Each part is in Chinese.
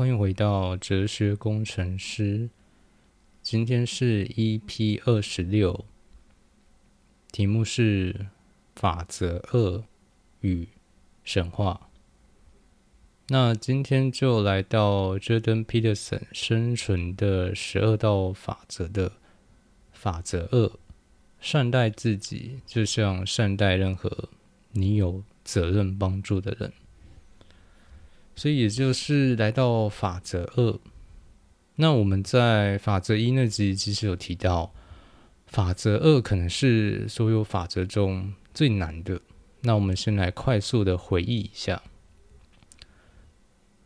欢迎回到哲学工程师。今天是 EP 二十六，题目是法则二与神话。那今天就来到 Jordan Peterson 生存的十二道法则的法则二：善待自己，就像善待任何你有责任帮助的人。所以，也就是来到法则二。那我们在法则一那集其实有提到，法则二可能是所有法则中最难的。那我们先来快速的回忆一下，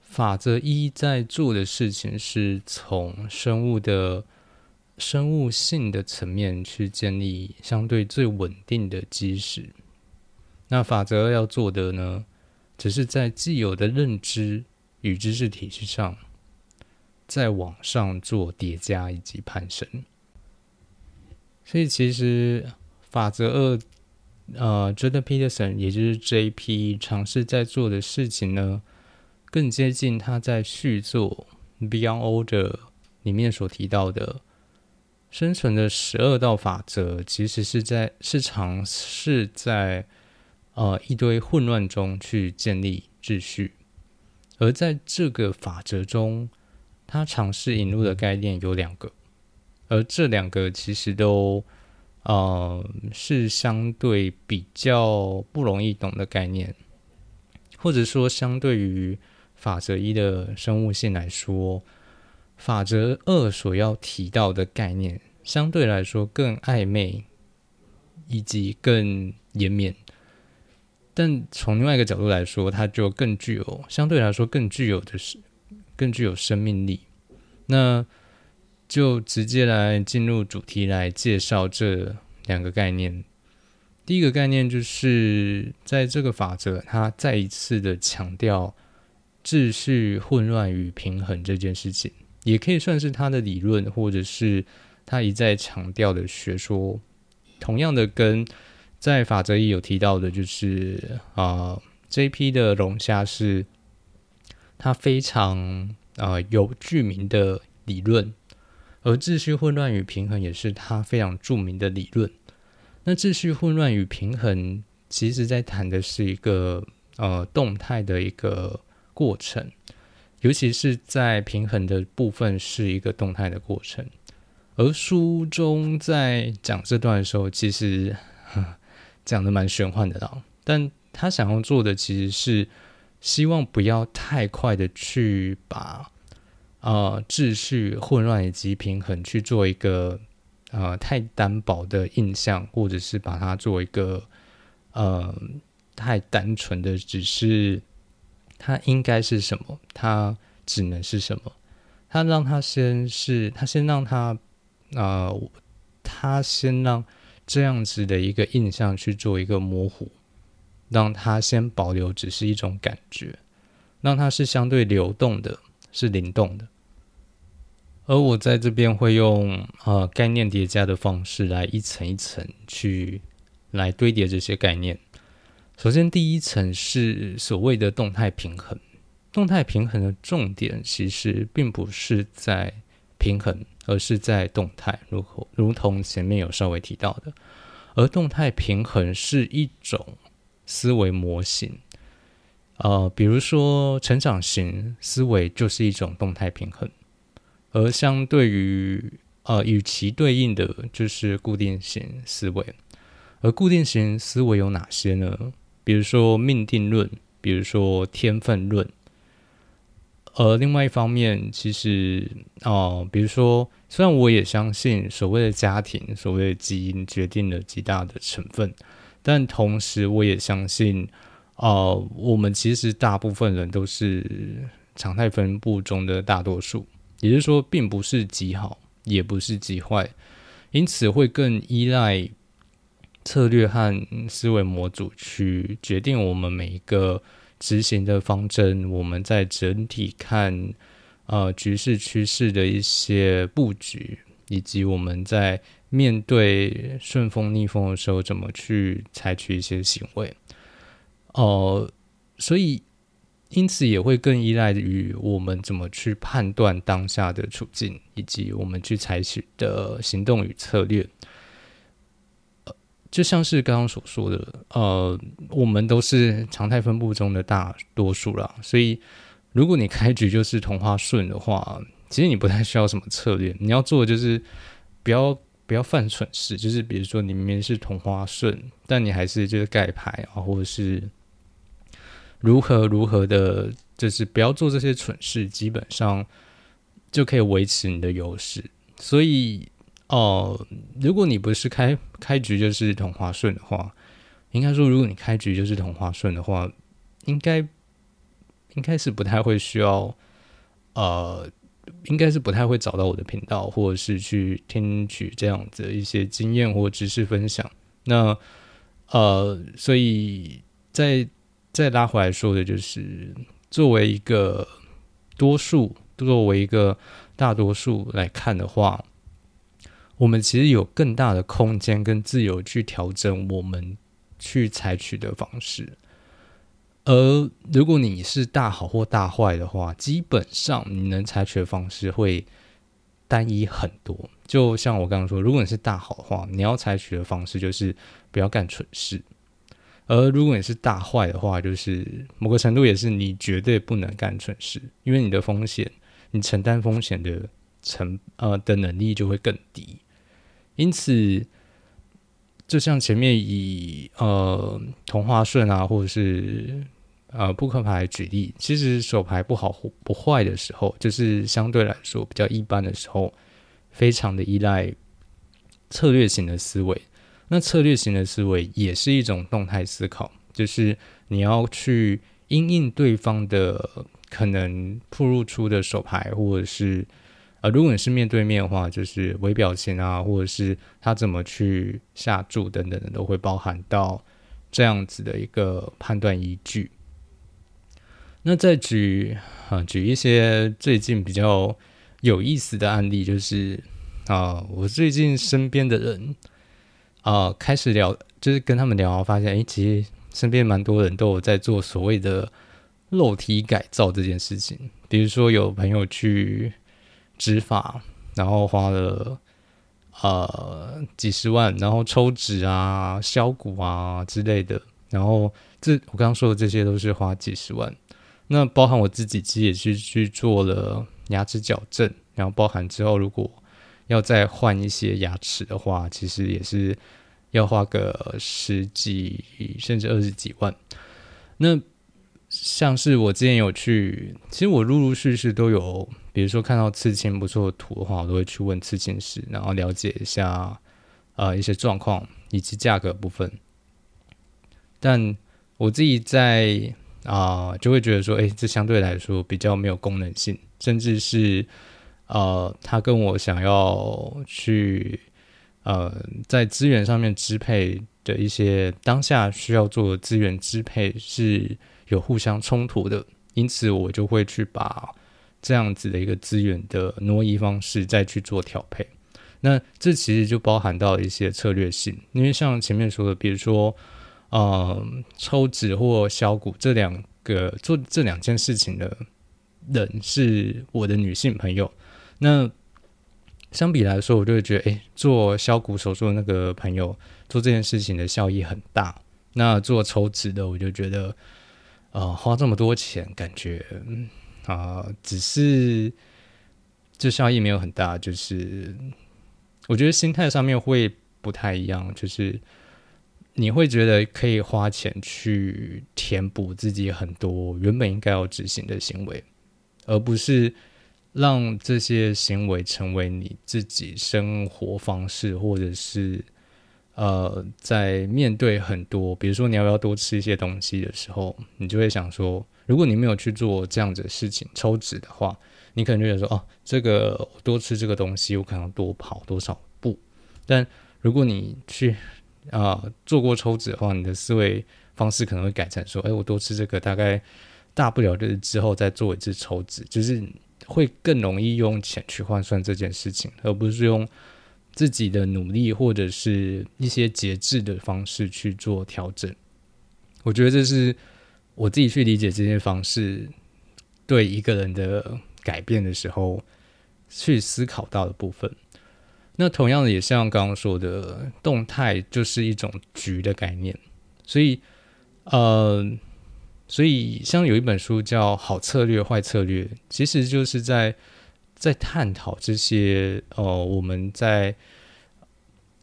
法则一在做的事情是从生物的生物性的层面去建立相对最稳定的基石。那法则二要做的呢？只是在既有的认知与知识体系上，在往上做叠加以及攀升。所以，其实法则二，呃，Jordan Peterson，也就是 J.P. 尝试在做的事情呢，更接近他在续作 Beyond Order 里面所提到的生存的十二道法则，其实是在是尝试在。呃，一堆混乱中去建立秩序，而在这个法则中，他尝试引入的概念有两个，而这两个其实都呃是相对比较不容易懂的概念，或者说相对于法则一的生物性来说，法则二所要提到的概念相对来说更暧昧，以及更延绵。但从另外一个角度来说，它就更具有相对来说更具有的是更具有生命力。那就直接来进入主题来介绍这两个概念。第一个概念就是在这个法则，它再一次的强调秩序、混乱与平衡这件事情，也可以算是他的理论，或者是他一再强调的学说。同样的跟。在法则一有提到的，就是啊，J.P. 的龙虾是它非常啊有著名的理论，而秩序混乱与平衡也是它非常著名的理论。那秩序混乱与平衡，其实在谈的是一个呃动态的一个过程，尤其是在平衡的部分是一个动态的过程。而书中在讲这段的时候，其实。讲的蛮玄幻的啦，但他想要做的其实是希望不要太快的去把呃秩序、混乱以及平衡去做一个呃太单薄的印象，或者是把它做一个呃太单纯的，只是它应该是什么，它只能是什么，他让他先是，他先让他啊，他先让。这样子的一个印象去做一个模糊，让它先保留只是一种感觉，让它是相对流动的，是灵动的。而我在这边会用呃概念叠加的方式来一层一层去来堆叠这些概念。首先，第一层是所谓的动态平衡。动态平衡的重点其实并不是在平衡。而是在动态，如如同前面有稍微提到的，而动态平衡是一种思维模型，呃，比如说成长型思维就是一种动态平衡，而相对于呃与其对应的就是固定型思维，而固定型思维有哪些呢？比如说命定论，比如说天分论。而另外一方面，其实哦，比如说，虽然我也相信所谓的家庭、所谓的基因决定了极大的成分，但同时我也相信，哦，我们其实大部分人都是常态分布中的大多数，也就是说，并不是极好，也不是极坏，因此会更依赖策略和思维模组去决定我们每一个。执行的方针，我们在整体看，呃，局势趋势的一些布局，以及我们在面对顺风逆风的时候，怎么去采取一些行为。哦，所以因此也会更依赖于我们怎么去判断当下的处境，以及我们去采取的行动与策略。就像是刚刚所说的，呃，我们都是常态分布中的大多数啦，所以如果你开局就是同花顺的话，其实你不太需要什么策略，你要做的就是不要不要犯蠢事，就是比如说你明明是同花顺，但你还是就是盖牌啊，或者是。如何如何的，就是不要做这些蠢事，基本上就可以维持你的优势。所以，哦，如果你不是开开局就是同花顺的话，应该说，如果你开局就是同花顺的话，应该应该是不太会需要，呃，应该是不太会找到我的频道，或者是去听取这样子的一些经验或知识分享。那，呃，所以在再拉回来说的就是，作为一个多数，作为一个大多数来看的话，我们其实有更大的空间跟自由去调整我们去采取的方式。而如果你是大好或大坏的话，基本上你能采取的方式会单一很多。就像我刚刚说，如果你是大好的话，你要采取的方式就是不要干蠢事。而如果你是大坏的话，就是某个程度也是你绝对不能干蠢事，因为你的风险，你承担风险的成呃的能力就会更低。因此，就像前面以呃同花顺啊，或者是呃扑克牌举例，其实手牌不好不坏的时候，就是相对来说比较一般的时候，非常的依赖策略型的思维。那策略型的思维也是一种动态思考，就是你要去因应对方的可能铺露出的手牌，或者是呃，如果你是面对面的话，就是微表情啊，或者是他怎么去下注等等的，都会包含到这样子的一个判断依据。那再举啊，举一些最近比较有意思的案例，就是啊，我最近身边的人。啊，开始聊，就是跟他们聊，发现，哎，其实身边蛮多人都有在做所谓的肉体改造这件事情。比如说，有朋友去植发，然后花了呃几十万，然后抽脂啊、削骨啊之类的。然后这我刚刚说的这些都是花几十万。那包含我自己其实也是去做了牙齿矫正，然后包含之后如果。要再换一些牙齿的话，其实也是要花个十几甚至二十几万。那像是我之前有去，其实我陆陆续续都有，比如说看到刺青不错的图的话，我都会去问刺青师，然后了解一下呃一些状况以及价格部分。但我自己在啊就会觉得说，哎，这相对来说比较没有功能性，甚至是。呃，他跟我想要去呃，在资源上面支配的一些当下需要做的资源支配是有互相冲突的，因此我就会去把这样子的一个资源的挪移方式再去做调配。那这其实就包含到一些策略性，因为像前面说的，比如说呃，抽脂或削骨这两个做这两件事情的人是我的女性朋友。那相比来说，我就会觉得，哎，做削骨手术的那个朋友做这件事情的效益很大。那做抽脂的，我就觉得，呃，花这么多钱，感觉啊，只是这效益没有很大。就是我觉得心态上面会不太一样，就是你会觉得可以花钱去填补自己很多原本应该要执行的行为，而不是。让这些行为成为你自己生活方式，或者是呃，在面对很多，比如说你要不要多吃一些东西的时候，你就会想说，如果你没有去做这样子的事情，抽脂的话，你可能就会说，哦，这个多吃这个东西，我可能多跑多少步。但如果你去啊做过抽脂的话，你的思维方式可能会改成说，哎，我多吃这个，大概大不了就是之后再做一次抽脂，就是。会更容易用钱去换算这件事情，而不是用自己的努力或者是一些节制的方式去做调整。我觉得这是我自己去理解这些方式对一个人的改变的时候，去思考到的部分。那同样的，也像刚刚说的，动态就是一种局的概念。所以，呃，所以像有一本书叫《好策略、坏策略》，其实就是在在探讨这些。呃，我们在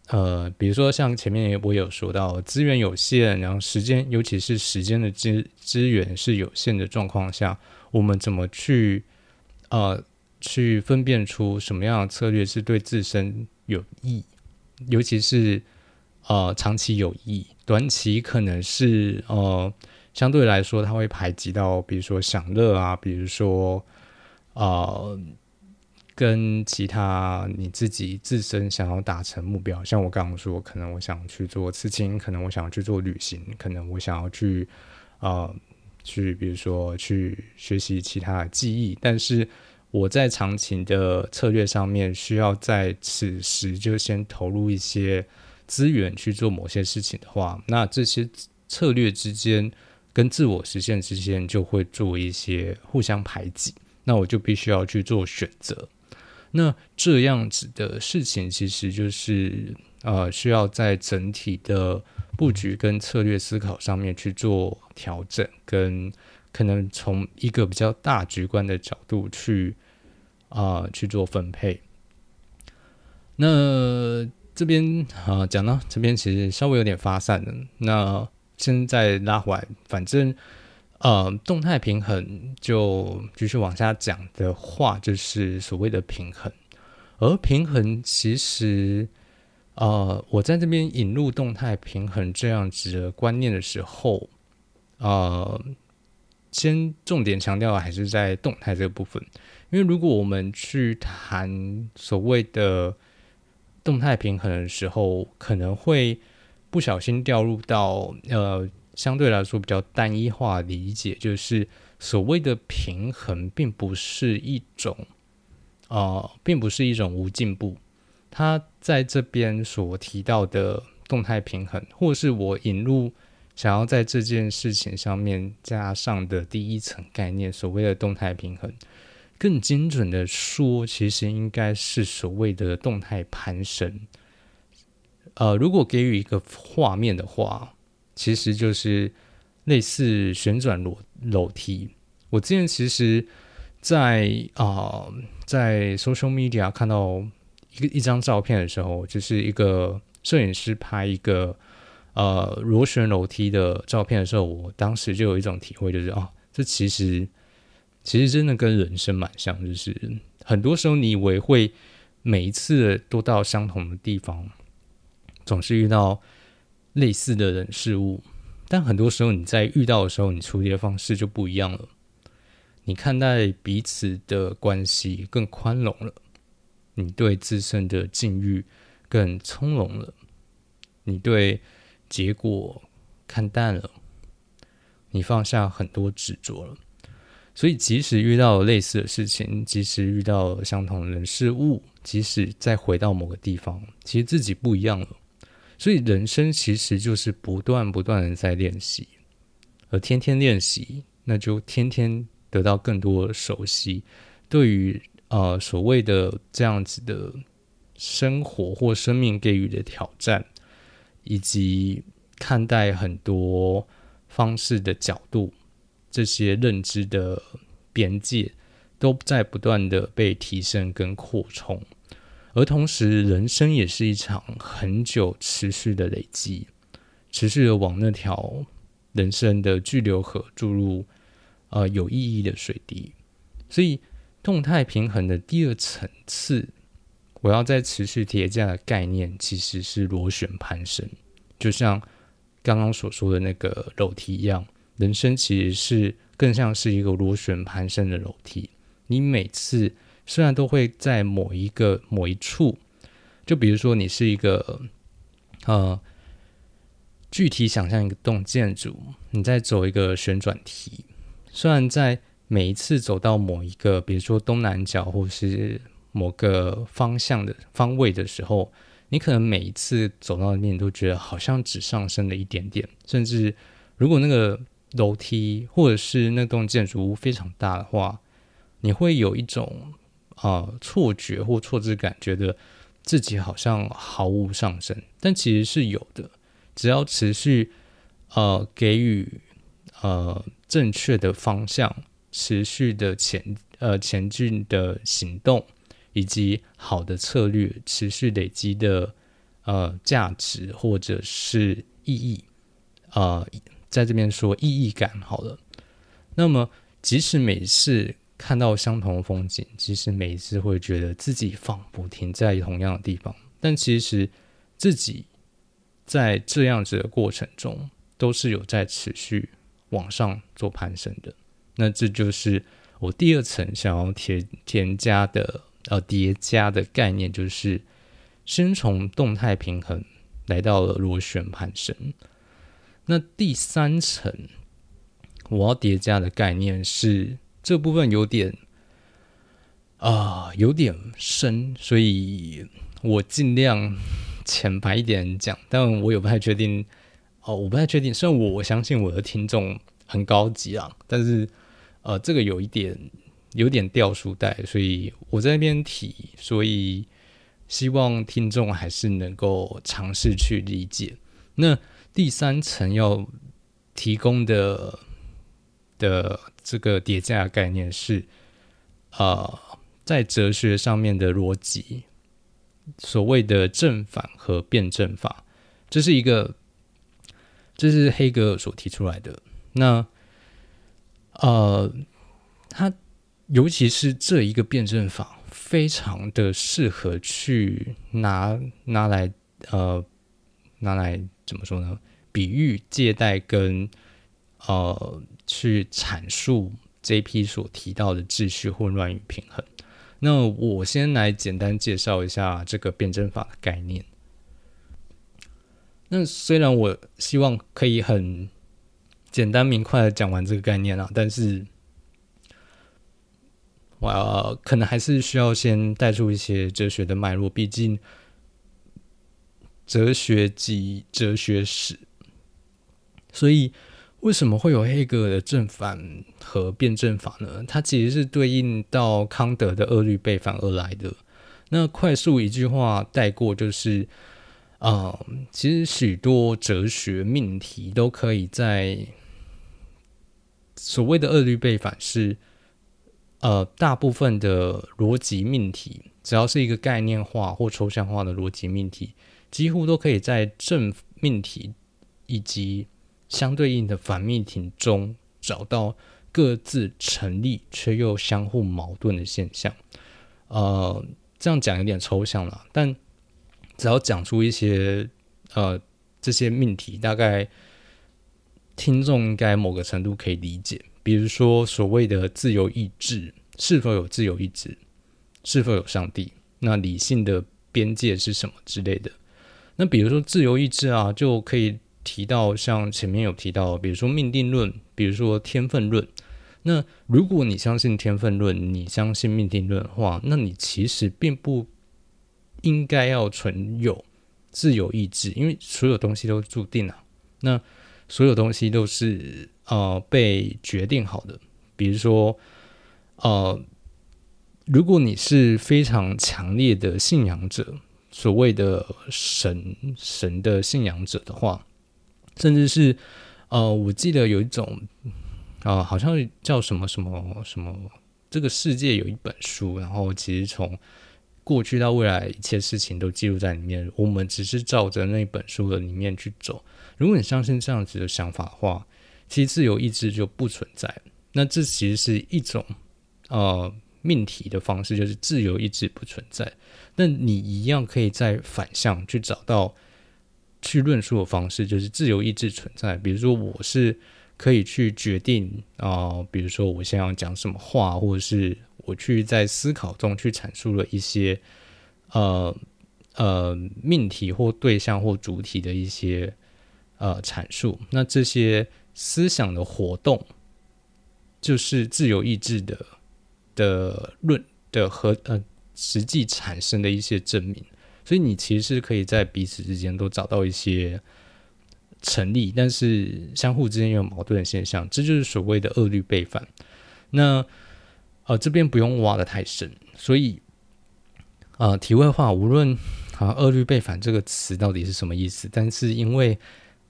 呃，比如说像前面我有说到，资源有限，然后时间，尤其是时间的资资源是有限的状况下，我们怎么去呃。去分辨出什么样的策略是对自身有益，尤其是呃长期有益，短期可能是呃相对来说它会排挤到，比如说享乐啊，比如说呃跟其他你自己自身想要达成目标，像我刚刚说，可能我想去做刺青，可能我想去做旅行，可能我想要去呃去比如说去学习其他的技艺，但是。我在长期的策略上面，需要在此时就先投入一些资源去做某些事情的话，那这些策略之间跟自我实现之间就会做一些互相排挤，那我就必须要去做选择。那这样子的事情，其实就是呃，需要在整体的布局跟策略思考上面去做调整跟。可能从一个比较大局观的角度去啊去做分配。那这边啊讲到这边其实稍微有点发散了。那现在拉回来，反正呃动态平衡就继续往下讲的话，就是所谓的平衡。而平衡其实呃，我在这边引入动态平衡这样子的观念的时候呃。先重点强调还是在动态这个部分，因为如果我们去谈所谓的动态平衡的时候，可能会不小心掉入到呃相对来说比较单一化理解，就是所谓的平衡并不是一种啊，并不是一种无进步。他在这边所提到的动态平衡，或是我引入。想要在这件事情上面加上的第一层概念，所谓的动态平衡，更精准的说，其实应该是所谓的动态攀升。呃，如果给予一个画面的话，其实就是类似旋转楼楼梯。我之前其实，在啊，在 social media 看到一个一张照片的时候，就是一个摄影师拍一个。呃，螺旋楼梯的照片的时候，我当时就有一种体会，就是啊，这其实其实真的跟人生蛮像，就是很多时候你以为会每一次都到相同的地方，总是遇到类似的人事物，但很多时候你在遇到的时候，你处理的方式就不一样了，你看待彼此的关系更宽容了，你对自身的境遇更从容了，你对。结果看淡了，你放下很多执着了，所以即使遇到类似的事情，即使遇到相同的人事物，即使再回到某个地方，其实自己不一样了。所以人生其实就是不断不断的在练习，而天天练习，那就天天得到更多熟悉。对于呃所谓的这样子的生活或生命给予的挑战。以及看待很多方式的角度，这些认知的边界都在不断的被提升跟扩充，而同时，人生也是一场很久持续的累积，持续的往那条人生的巨流河注入呃有意义的水滴，所以动态平衡的第二层次。我要在持续叠加的概念其实是螺旋攀升，就像刚刚所说的那个楼梯一样，人生其实是更像是一个螺旋攀升的楼梯。你每次虽然都会在某一个某一处，就比如说你是一个呃具体想象一个栋建筑，你在走一个旋转梯，虽然在每一次走到某一个，比如说东南角或是。某个方向的方位的时候，你可能每一次走到那边，都觉得好像只上升了一点点。甚至如果那个楼梯或者是那栋建筑物非常大的话，你会有一种啊错觉或错知感，觉得自己好像毫无上升，但其实是有的。只要持续呃给予呃正确的方向，持续的前呃前进的行动，以及好的策略，持续累积的呃价值或者是意义，呃。在这边说意义感好了，那么即使每次看到相同的风景，其实每一次会觉得自己仿佛停在同样的地方，但其实自己在这样子的过程中，都是有在持续往上做攀升的。那这就是我第二层想要添添加的呃叠加的概念，就是先从动态平衡来到了螺旋攀升。那第三层我要叠加的概念是这部分有点啊有点深，所以我尽量浅白一点讲，但我也不太确定哦，我不太确定。虽然我相信我的听众很高级啊，但是呃，这个有一点有点掉书袋，所以我在那边提，所以希望听众还是能够尝试去理解那。第三层要提供的的这个叠加概念是，呃，在哲学上面的逻辑，所谓的正反和辩证法，这是一个，这是黑格尔所提出来的。那，呃，他尤其是这一个辩证法，非常的适合去拿拿来，呃，拿来。怎么说呢？比喻、借贷跟呃，去阐述这批所提到的秩序、混乱与平衡。那我先来简单介绍一下这个辩证法的概念。那虽然我希望可以很简单明快的讲完这个概念啊，但是我要可能还是需要先带出一些哲学的脉络，毕竟。哲学及哲学史，所以为什么会有黑格尔的正反和辩证法呢？它其实是对应到康德的二律背反而来的。那快速一句话带过，就是啊，其实许多哲学命题都可以在所谓的二律背反是呃，大部分的逻辑命题，只要是一个概念化或抽象化的逻辑命题。几乎都可以在正命题以及相对应的反命题中找到各自成立却又相互矛盾的现象。呃，这样讲有点抽象了，但只要讲出一些呃这些命题，大概听众应该某个程度可以理解。比如说所谓的自由意志，是否有自由意志？是否有上帝？那理性的边界是什么之类的？那比如说自由意志啊，就可以提到像前面有提到，比如说命定论，比如说天分论。那如果你相信天分论，你相信命定论的话，那你其实并不应该要存有自由意志，因为所有东西都注定了。那所有东西都是呃被决定好的。比如说呃，如果你是非常强烈的信仰者。所谓的神神的信仰者的话，甚至是呃，我记得有一种啊，好像叫什么什么什么，这个世界有一本书，然后其实从过去到未来一切事情都记录在里面，我们只是照着那本书的里面去走。如果你相信这样子的想法的话，其实自由意志就不存在。那这其实是一种呃。命题的方式就是自由意志不存在，那你一样可以在反向去找到去论述的方式，就是自由意志存在。比如说，我是可以去决定啊，比如说我现在要讲什么话，或者是我去在思考中去阐述了一些呃呃命题或对象或主体的一些呃阐述，那这些思想的活动就是自由意志的。的论的和呃实际产生的一些证明，所以你其实是可以在彼此之间都找到一些成立，但是相互之间有矛盾的现象，这就是所谓的恶律背反。那呃，这边不用挖的太深，所以呃，题外话，无论啊“恶律背反”这个词到底是什么意思，但是因为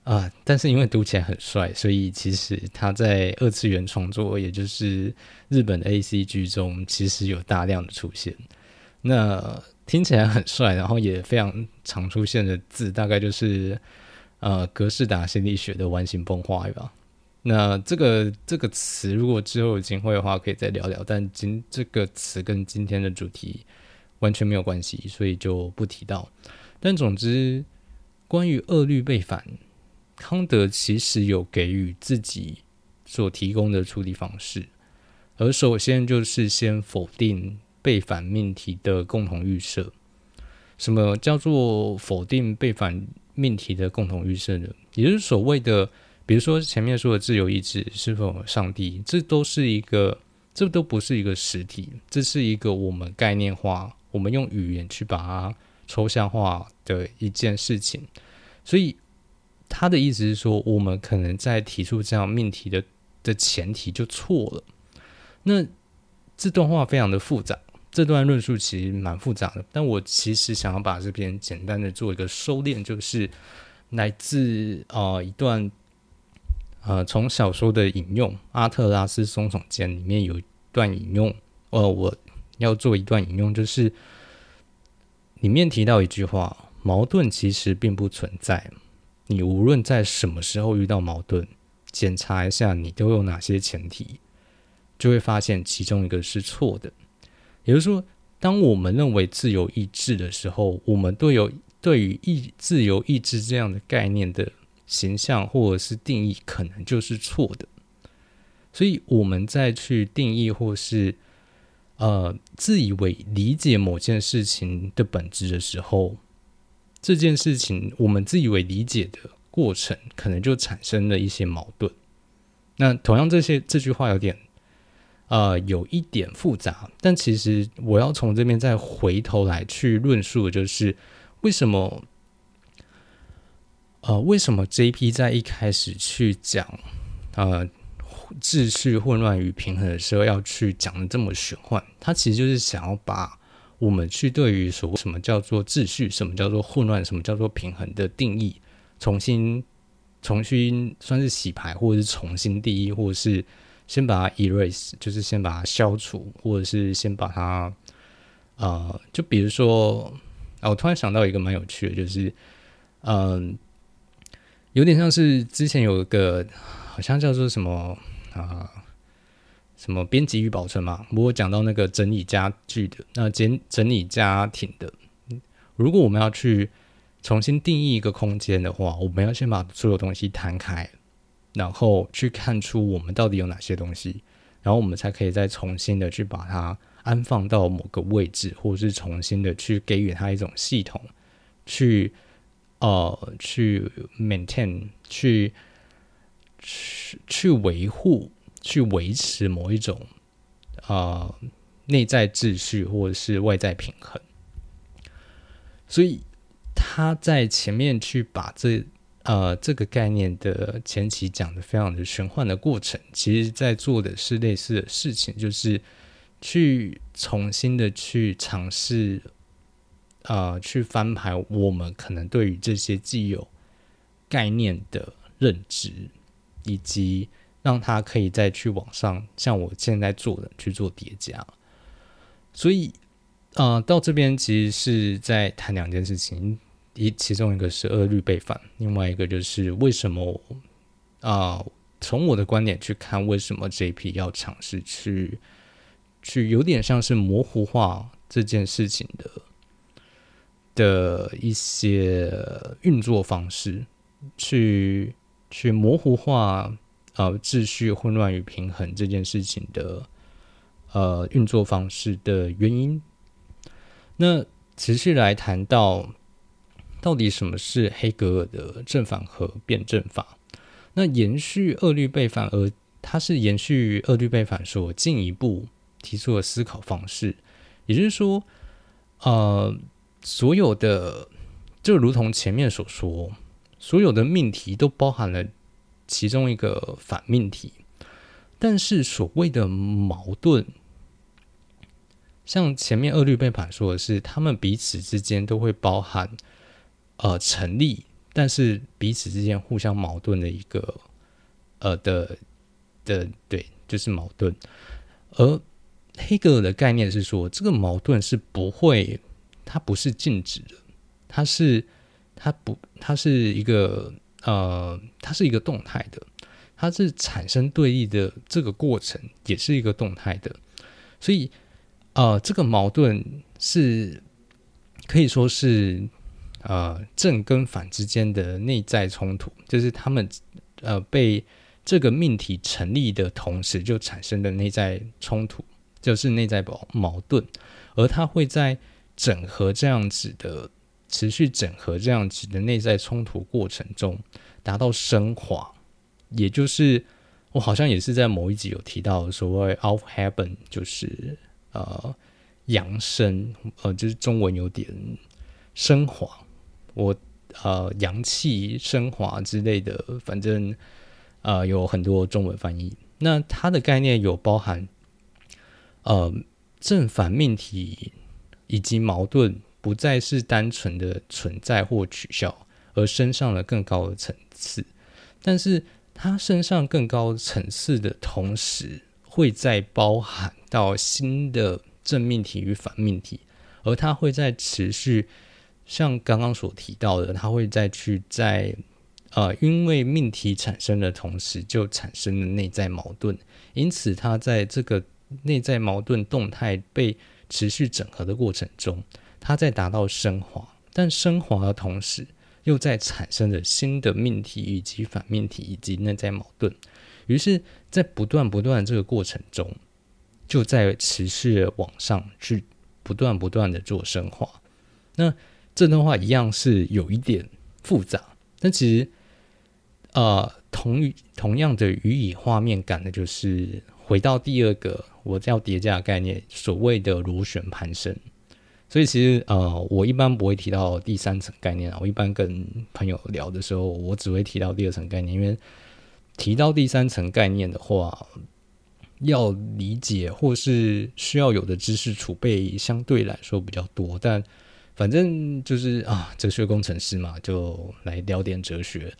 啊，但是因为读起来很帅，所以其实他在二次元创作，也就是日本的 A C G 中，其实有大量的出现。那听起来很帅，然后也非常常出现的字，大概就是呃格式达心理学的完形崩坏吧。那这个这个词，如果之后有机会的话，可以再聊聊。但今这个词跟今天的主题完全没有关系，所以就不提到。但总之，关于恶律背反。康德其实有给予自己所提供的处理方式，而首先就是先否定背反命题的共同预设。什么叫做否定背反命题的共同预设呢？也就是所谓的，比如说前面说的自由意志是否上帝，这都是一个，这都不是一个实体，这是一个我们概念化，我们用语言去把它抽象化的一件事情，所以。他的意思是说，我们可能在提出这样命题的的前提就错了。那这段话非常的复杂，这段论述其实蛮复杂的。但我其实想要把这边简单的做一个收敛，就是来自啊一段呃从小说的引用，《阿特拉斯松耸间》里面有一段引用，呃，我要做一段引用，就是里面提到一句话：矛盾其实并不存在。你无论在什么时候遇到矛盾，检查一下你都有哪些前提，就会发现其中一个是错的。也就是说，当我们认为自由意志的时候，我们都有对于意自由意志这样的概念的形象或者是定义，可能就是错的。所以我们在去定义或是呃自以为理解某件事情的本质的时候。这件事情，我们自以为理解的过程，可能就产生了一些矛盾。那同样，这些这句话有点，呃，有一点复杂。但其实，我要从这边再回头来去论述，就是为什么，呃，为什么 J.P. 在一开始去讲，呃，秩序混乱与平衡的时候，要去讲的这么玄幻？他其实就是想要把。我们去对于所谓什么叫做秩序，什么叫做混乱，什么叫做平衡的定义，重新重新算是洗牌，或者是重新定义，或者是先把它 erase，就是先把它消除，或者是先把它呃，就比如说啊，我突然想到一个蛮有趣的，就是嗯，有点像是之前有一个好像叫做什么啊。什么编辑与保存嘛？我讲到那个整理家具的，那整整理家庭的，如果我们要去重新定义一个空间的话，我们要先把所有东西摊开，然后去看出我们到底有哪些东西，然后我们才可以再重新的去把它安放到某个位置，或者是重新的去给予它一种系统，去呃去 maintain，去去去维护。去维持某一种啊内在秩序或者是外在平衡，所以他在前面去把这呃这个概念的前期讲的非常的玄幻的过程，其实在做的是类似的事情，就是去重新的去尝试啊去翻牌我们可能对于这些既有概念的认知以及。让他可以再去往上，像我现在做的去做叠加。所以，呃，到这边其实是在谈两件事情，一其中一个是恶律背反，另外一个就是为什么啊？从我的观点去看，为什么 JP 要尝试去去有点像是模糊化这件事情的的一些运作方式，去去模糊化。呃，秩序混乱与平衡这件事情的呃运作方式的原因。那持续来谈到到底什么是黑格尔的正反合辩证法？那延续二律背反，而它是延续二律背反所进一步提出的思考方式。也就是说，呃，所有的就如同前面所说。所有的命题都包含了其中一个反命题，但是所谓的矛盾，像前面二律背反说的是，他们彼此之间都会包含呃成立，但是彼此之间互相矛盾的一个呃的的对，就是矛盾。而黑格尔的概念是说，这个矛盾是不会，它不是静止的，它是它不，它是一个呃，它是一个动态的，它是产生对立的这个过程也是一个动态的，所以呃，这个矛盾是可以说是呃正跟反之间的内在冲突，就是他们呃被这个命题成立的同时就产生的内在冲突。就是内在矛矛盾，而他会在整合这样子的持续整合这样子的内在冲突过程中达到升华，也就是我好像也是在某一集有提到所谓 “of heaven”，就是呃扬升，呃就是中文有点升华，我呃阳气升华之类的，反正呃有很多中文翻译。那它的概念有包含。呃，正反命题以及矛盾不再是单纯的存在或取消，而升上了更高的层次。但是它升上更高层次的同时，会在包含到新的正命题与反命题，而它会在持续，像刚刚所提到的，它会再去在呃，因为命题产生的同时，就产生了内在矛盾。因此，它在这个。内在矛盾动态被持续整合的过程中，它在达到升华，但升华的同时，又在产生了新的命题以及反命题以及内在矛盾。于是，在不断不断这个过程中，就在持续的往上去不断不断的做升华。那这段话一样是有一点复杂，但其实，呃，同同样的予以画面感的就是回到第二个。我叫叠加概念，所谓的螺旋攀升，所以其实呃，我一般不会提到第三层概念啊。我一般跟朋友聊的时候，我只会提到第二层概念，因为提到第三层概念的话，要理解或是需要有的知识储备相对来说比较多。但反正就是啊，哲学工程师嘛，就来聊点哲学。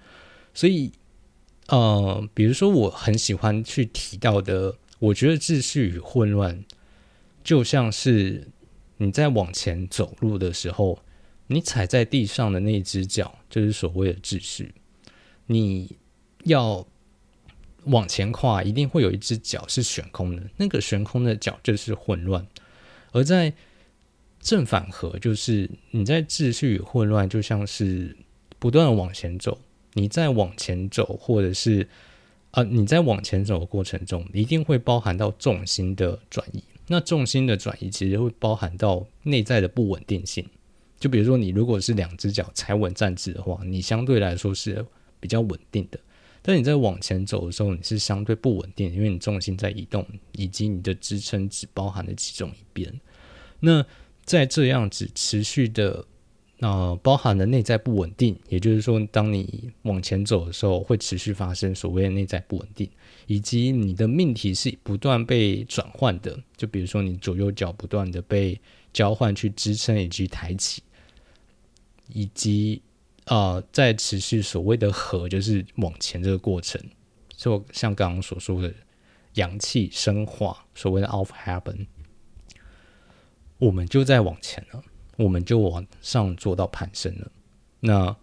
所以呃，比如说我很喜欢去提到的。我觉得秩序与混乱，就像是你在往前走路的时候，你踩在地上的那只脚，就是所谓的秩序。你要往前跨，一定会有一只脚是悬空的，那个悬空的脚就是混乱。而在正反合，就是你在秩序与混乱，就像是不断的往前走，你在往前走，或者是。啊，你在往前走的过程中，一定会包含到重心的转移。那重心的转移其实会包含到内在的不稳定性。就比如说，你如果是两只脚踩稳站姿的话，你相对来说是比较稳定的。但你在往前走的时候，你是相对不稳定，因为你重心在移动，以及你的支撑只包含了其中一边。那在这样子持续的。那包含了内在不稳定，也就是说，当你往前走的时候，会持续发生所谓的内在不稳定，以及你的命题是不断被转换的。就比如说，你左右脚不断的被交换去支撑以及抬起，以及啊，在持续所谓的和，就是往前这个过程，就像刚刚所说的阳气升华，所谓的 off happen 我们就在往前了。我们就往上做到攀升了。那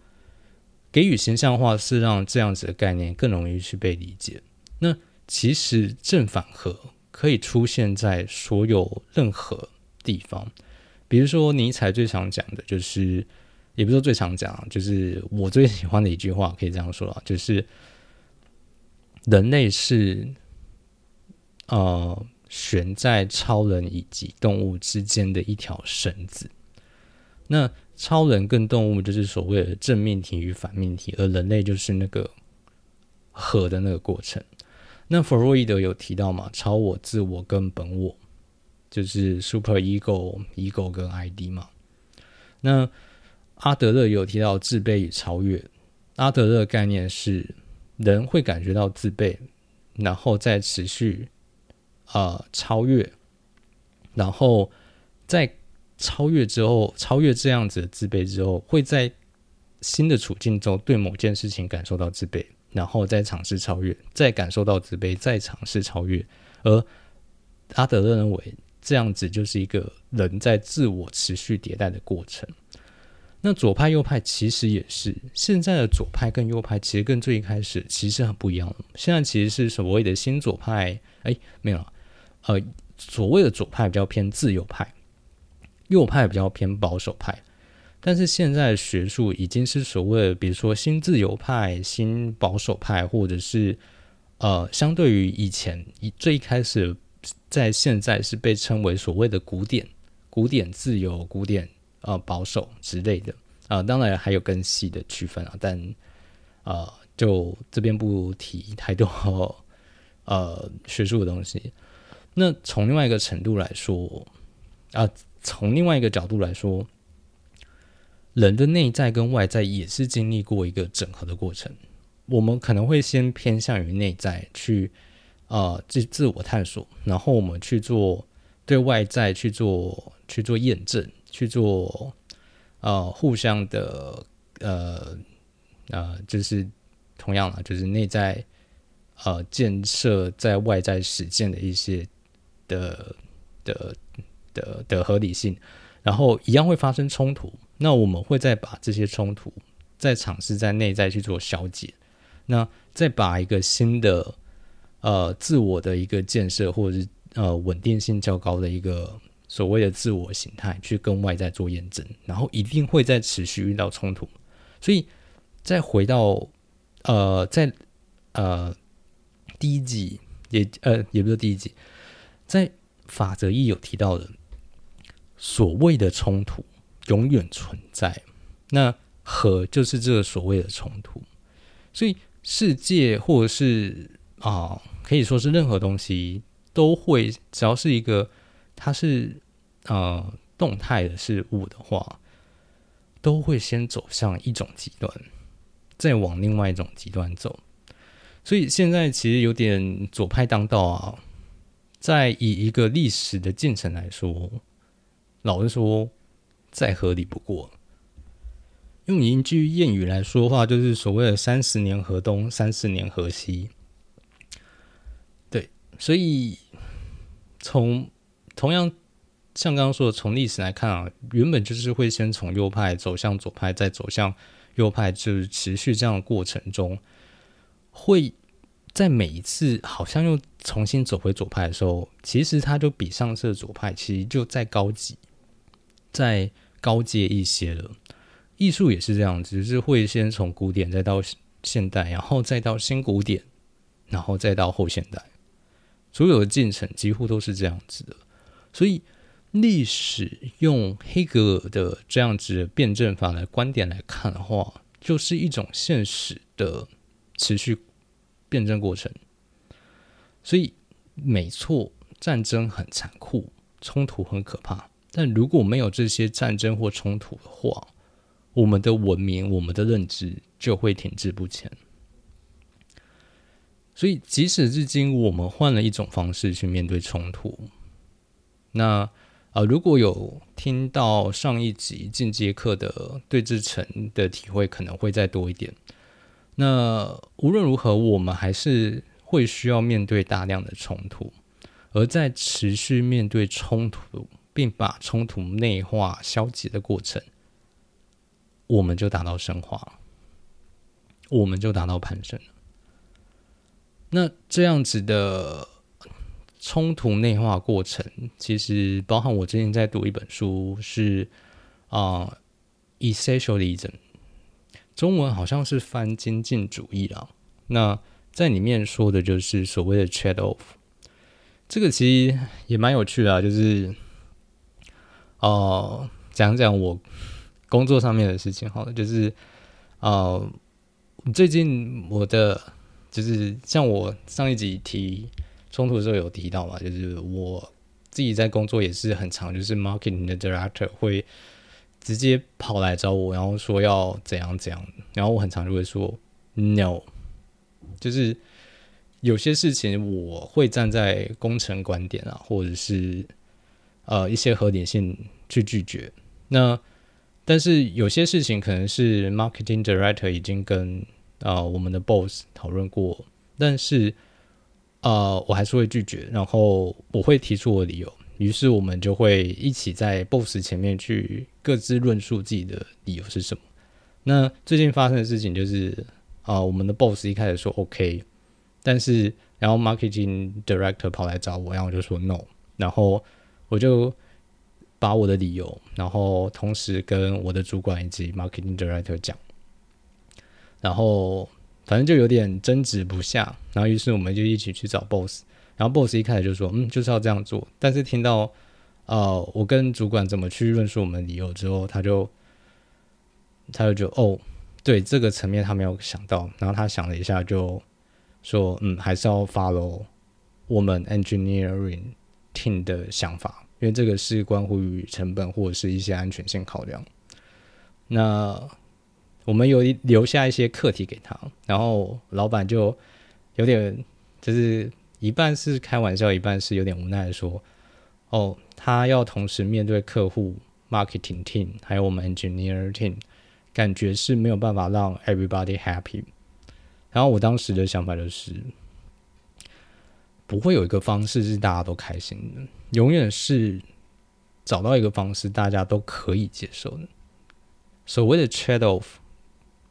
给予形象化是让这样子的概念更容易去被理解。那其实正反合可以出现在所有任何地方。比如说尼采最常讲的就是，也不是最常讲，就是我最喜欢的一句话，可以这样说啊，就是人类是呃悬在超人以及动物之间的一条绳子。那超人跟动物就是所谓的正命题与反命题，而人类就是那个和的那个过程。那弗洛伊德有提到嘛，超我、自我跟本我，就是 super ego、ego 跟 ID 嘛。那阿德勒有提到自卑与超越，阿德勒概念是人会感觉到自卑，然后再持续呃超越，然后在超越之后，超越这样子的自卑之后，会在新的处境中对某件事情感受到自卑，然后再尝试超越，再感受到自卑，再尝试超越。而阿德勒认为，这样子就是一个人在自我持续迭代的过程。那左派右派其实也是，现在的左派跟右派其实跟最一开始其实很不一样。现在其实是所谓的新左派，哎，没有，呃，所谓的左派比较偏自由派，右派比较偏保守派。但是现在学术已经是所谓的，比如说新自由派、新保守派，或者是呃，相对于以前以最一开始，在现在是被称为所谓的古典、古典自由、古典。呃，保守之类的啊，当然还有更细的区分啊，但呃，就这边不提太多 呃学术的东西。那从另外一个程度来说啊，从另外一个角度来说，人的内在跟外在也是经历过一个整合的过程。我们可能会先偏向于内在去啊自自我探索，然后我们去做对外在去做去做验证。去做呃互相的呃呃，就是同样了，就是内在呃建设在外在实践的一些的的的的合理性，然后一样会发生冲突。那我们会再把这些冲突再尝试在内在去做消解，那再把一个新的呃自我的一个建设，或者是呃稳定性较高的一个。所谓的自我形态去跟外在做验证，然后一定会在持续遇到冲突，所以再回到呃，在呃第一季也呃也不是第一季，在法则一有提到的所谓的冲突永远存在，那和就是这个所谓的冲突，所以世界或者是啊可以说是任何东西都会只要是一个。它是呃动态的事物的话，都会先走向一种极端，再往另外一种极端走。所以现在其实有点左派当道啊，在以一个历史的进程来说，老实说再合理不过。用一句谚语来说话，就是所谓的“三十年河东，三十年河西”。对，所以从。同样，像刚刚说的，从历史来看啊，原本就是会先从右派走向左派，再走向右派，就是持续这样的过程中，会在每一次好像又重新走回左派的时候，其实它就比上次的左派其实就再高级、再高阶一些了。艺术也是这样子，就是会先从古典，再到现代，然后再到新古典，然后再到后现代，所有的进程几乎都是这样子的。所以，历史用黑格尔的这样子的辩证法的观点来看的话，就是一种现实的持续辩证过程。所以，没错，战争很残酷，冲突很可怕。但如果没有这些战争或冲突的话，我们的文明、我们的认知就会停滞不前。所以，即使至今我们换了一种方式去面对冲突。那啊，如果有听到上一集进阶课的对峙层的体会，可能会再多一点。那无论如何，我们还是会需要面对大量的冲突，而在持续面对冲突，并把冲突内化、消解的过程，我们就达到升华，我们就达到攀升了。那这样子的。冲突内化过程其实包含我之前在读一本书，是啊，essentialism，中文好像是翻精进主义啦。那在里面说的就是所谓的 trade off，这个其实也蛮有趣的，啊就是哦，讲讲我工作上面的事情好了，就是啊，最近我的就是像我上一集提。冲突的时候有提到嘛，就是我自己在工作也是很长，就是 marketing 的 director 会直接跑来找我，然后说要怎样怎样，然后我很常就会说 no，就是有些事情我会站在工程观点啊，或者是呃一些合理性去拒绝。那但是有些事情可能是 marketing director 已经跟啊我们的 boss 讨论过，但是呃我还是会拒绝，然后我会提出我的理由。于是我们就会一起在 BOSS 前面去各自论述自己的理由是什么。那最近发生的事情就是啊，我们的 BOSS 一开始说 OK，但是然后 Marketing Director 跑来找我，然后我就说 No，然后我就把我的理由，然后同时跟我的主管以及 Marketing Director 讲，然后反正就有点争执不下，然后于是我们就一起去找 BOSS。然后 boss 一开始就说，嗯，就是要这样做。但是听到，呃，我跟主管怎么去论述我们理由之后，他就，他就觉得，哦，对这个层面他没有想到。然后他想了一下，就说，嗯，还是要 follow 我们 engineering team 的想法，因为这个是关乎于成本或者是一些安全性考量。那我们有留下一些课题给他，然后老板就有点就是。一半是开玩笑，一半是有点无奈的说：“哦，他要同时面对客户、marketing team，还有我们 engineer team，感觉是没有办法让 everybody happy。”然后我当时的想法就是，不会有一个方式是大家都开心的，永远是找到一个方式大家都可以接受的。所谓的 trade off，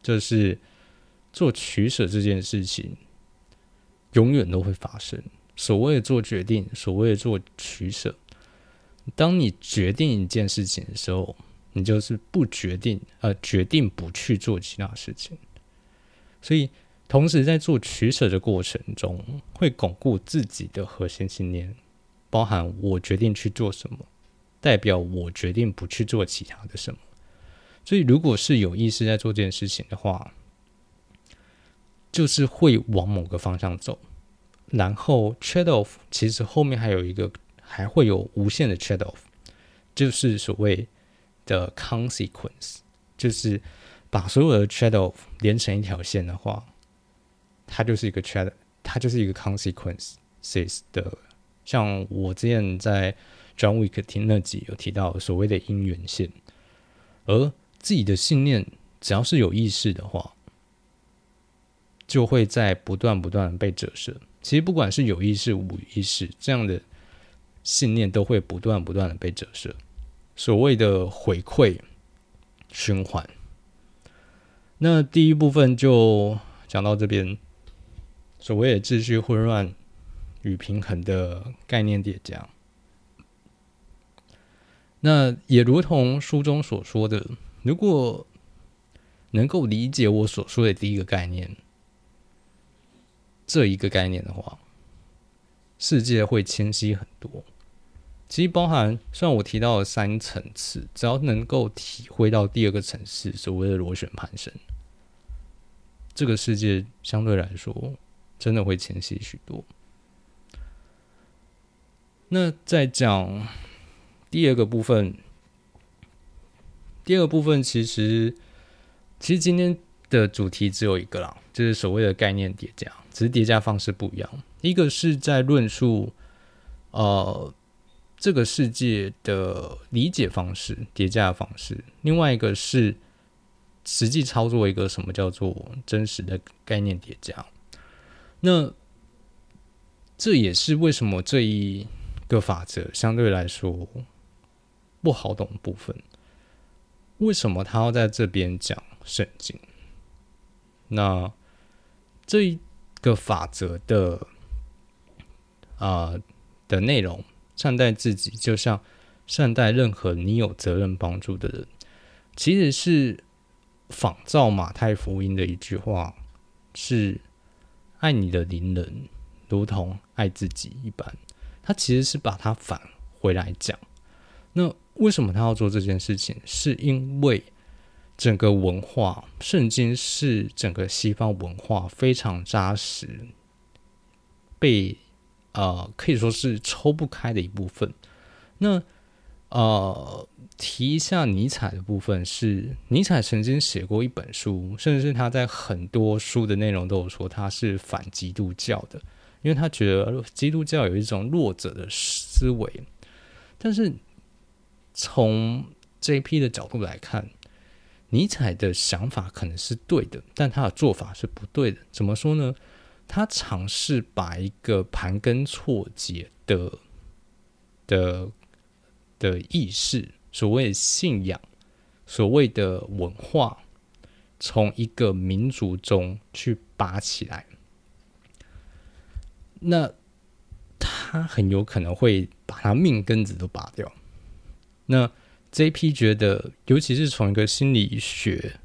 就是做取舍这件事情。永远都会发生。所谓的做决定，所谓的做取舍，当你决定一件事情的时候，你就是不决定，呃，决定不去做其他事情。所以，同时在做取舍的过程中，会巩固自己的核心信念，包含我决定去做什么，代表我决定不去做其他的什么。所以，如果是有意识在做这件事情的话，就是会往某个方向走，然后 trade off 其实后面还有一个，还会有无限的 trade off，就是所谓的 consequence，就是把所有的 trade off 连成一条线的话，它就是一个 trade，它就是一个 consequences 的。像我之前在 John Wick 听那集有提到所谓的因缘线，而自己的信念只要是有意识的话。就会在不断不断被折射。其实不管是有意识、无意识，这样的信念都会不断不断的被折射。所谓的回馈循环。那第一部分就讲到这边。所谓的秩序混乱与平衡的概念叠加。那也如同书中所说的，如果能够理解我所说的第一个概念。这一个概念的话，世界会清晰很多。其实包含，虽然我提到了三层次，只要能够体会到第二个层次，所谓的螺旋攀升，这个世界相对来说真的会清晰许多。那再讲第二个部分，第二个部分其实，其实今天的主题只有一个啦，就是所谓的概念叠加。只是叠加方式不一样，一个是在论述，呃，这个世界的理解方式叠加的方式，另外一个是实际操作一个什么叫做真实的概念叠加。那这也是为什么这一个法则相对来说不好懂部分。为什么他要在这边讲圣经？那这一。个法则的啊的内容，善待自己，就像善待任何你有责任帮助的人，其实是仿照马太福音的一句话，是爱你的邻人如同爱自己一般。他其实是把它返回来讲。那为什么他要做这件事情？是因为。整个文化，圣经是整个西方文化非常扎实，被呃可以说是抽不开的一部分。那呃，提一下尼采的部分是，尼采曾经写过一本书，甚至是他在很多书的内容都有说他是反基督教的，因为他觉得基督教有一种弱者的思维。但是从这一批的角度来看，尼采的想法可能是对的，但他的做法是不对的。怎么说呢？他尝试把一个盘根错节的的。的意识，所谓信仰，所谓的文化，从一个民族中去拔起来，那他很有可能会把他命根子都拔掉。那 J.P. 觉得，尤其是从一个心理学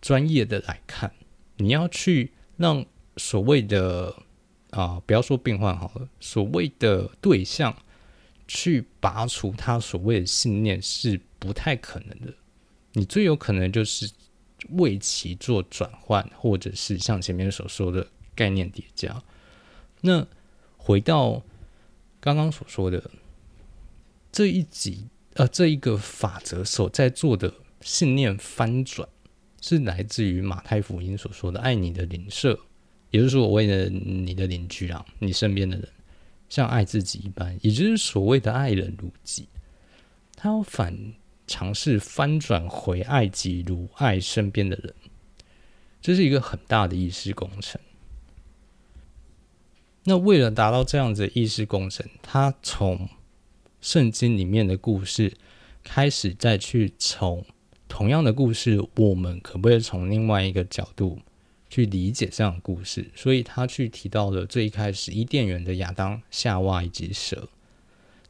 专业的来看，你要去让所谓的啊，不要说病患好了，所谓的对象。去拔除他所谓的信念是不太可能的，你最有可能就是为其做转换，或者是像前面所说的概念叠加。那回到刚刚所说的这一集，呃，这一个法则所在做的信念翻转，是来自于马太福音所说的“爱你的邻舍”，也就是说，我为了你的邻居啊，你身边的人。像爱自己一般，也就是所谓的爱人如己，他要反尝试翻转回爱己如爱身边的人，这是一个很大的意识工程。那为了达到这样子的意识工程，他从圣经里面的故事开始，再去从同样的故事，我们可不可以从另外一个角度？去理解这样的故事，所以他去提到了最一开始伊甸园的亚当、夏娃以及蛇。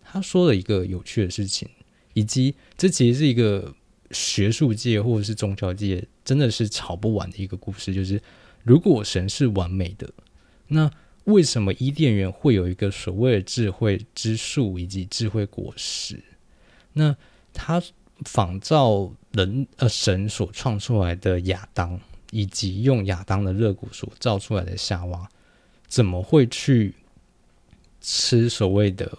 他说了一个有趣的事情，以及这其实是一个学术界或者是宗教界真的是吵不完的一个故事，就是如果神是完美的，那为什么伊甸园会有一个所谓的智慧之树以及智慧果实？那他仿照人呃神所创出来的亚当。以及用亚当的肋骨所造出来的夏娃，怎么会去吃所谓的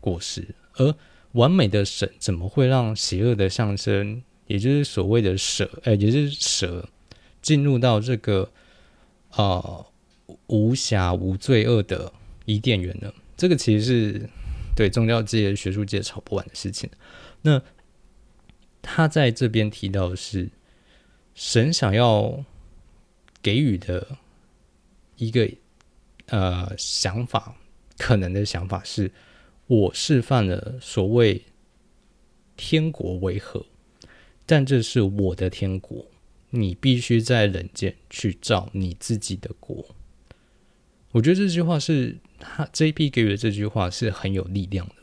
果实？而完美的神怎么会让邪恶的象征，也就是所谓的蛇，哎，也就是蛇，进入到这个啊无瑕无罪恶的伊甸园呢？这个其实是对宗教界、学术界吵不完的事情。那他在这边提到的是，神想要。给予的一个呃想法，可能的想法是，我示范了所谓天国为何，但这是我的天国，你必须在人间去造你自己的国。我觉得这句话是他 J.P. 给予的这句话是很有力量的。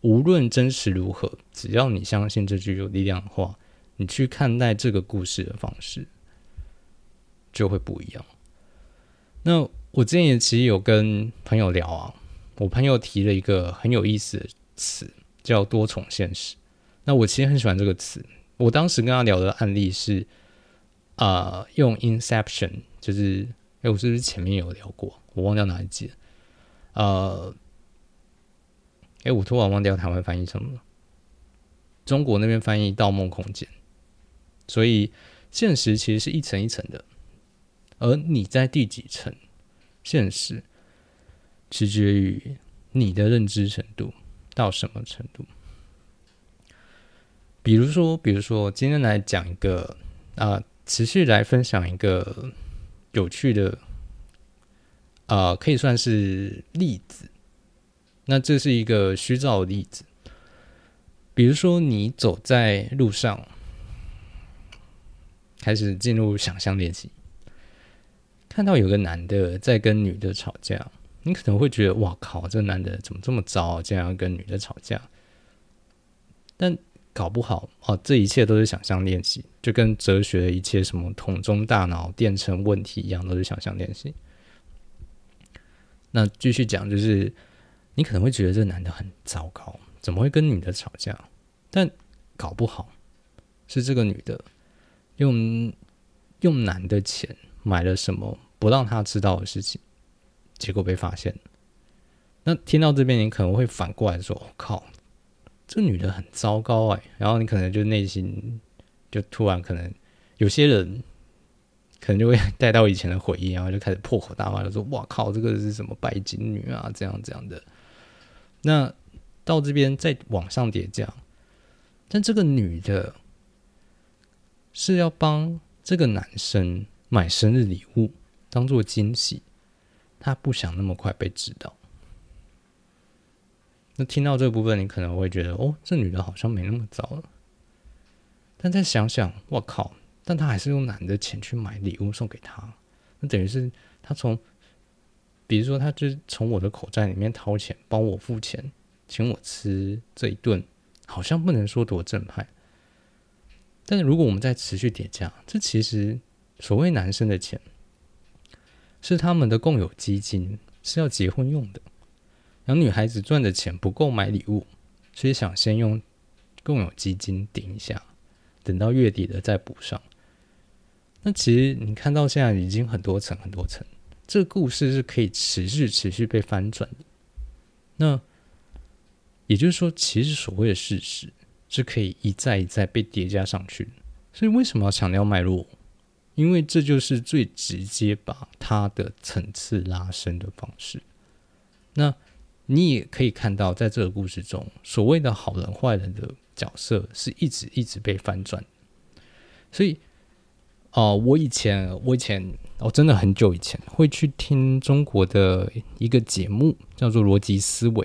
无论真实如何，只要你相信这句有力量的话，你去看待这个故事的方式。就会不一样。那我之前也其实有跟朋友聊啊，我朋友提了一个很有意思的词，叫多重现实。那我其实很喜欢这个词。我当时跟他聊的案例是，啊，用 Inception，就是哎，我是不是前面有聊过？我忘掉哪一集了。呃，哎，我突然忘掉台湾翻译什么了。中国那边翻译《盗梦空间》，所以现实其实是一层一层的。而你在第几层？现实取决于你的认知程度到什么程度。比如说，比如说，今天来讲一个啊，持续来分享一个有趣的啊，可以算是例子。那这是一个虚造的例子。比如说，你走在路上，开始进入想象练习。看到有个男的在跟女的吵架，你可能会觉得哇靠，这个男的怎么这么糟，竟然要跟女的吵架？但搞不好哦，这一切都是想象练习，就跟哲学的一切什么桶中大脑电成问题一样，都是想象练习。那继续讲，就是你可能会觉得这男的很糟糕，怎么会跟女的吵架？但搞不好是这个女的用用男的钱买了什么？不让他知道的事情，结果被发现。那听到这边，你可能会反过来说：“我靠，这女的很糟糕哎，然后你可能就内心就突然可能有些人可能就会带到以前的回忆，然后就开始破口大骂，就说哇靠，这个是什么拜金女啊，这样这样的。那到这边再往上叠加，但这个女的是要帮这个男生买生日礼物，当做惊喜，她不想那么快被知道。那听到这部分，你可能会觉得，哦，这女的好像没那么糟了。但再想想，我靠，但她还是用男的钱去买礼物送给他，那等于是他从，比如说，他就从我的口袋里面掏钱，帮我付钱，请我吃这一顿，好像不能说多正派。但是如果我们再持续叠加，这其实所谓男生的钱，是他们的共有基金，是要结婚用的。然后女孩子赚的钱不够买礼物，所以想先用共有基金顶一下，等到月底了再补上。那其实你看到现在已经很多层很多层，这个故事是可以持续持续被翻转的。那也就是说，其实所谓的事实是可以一再一再被叠加上去。所以为什么要强调脉络？因为这就是最直接把它的层次拉伸的方式。那。你也可以看到，在这个故事中，所谓的好人坏人的角色是一直一直被翻转。所以，哦，我以前，我以前，哦，真的很久以前，会去听中国的一个节目，叫做《逻辑思维》。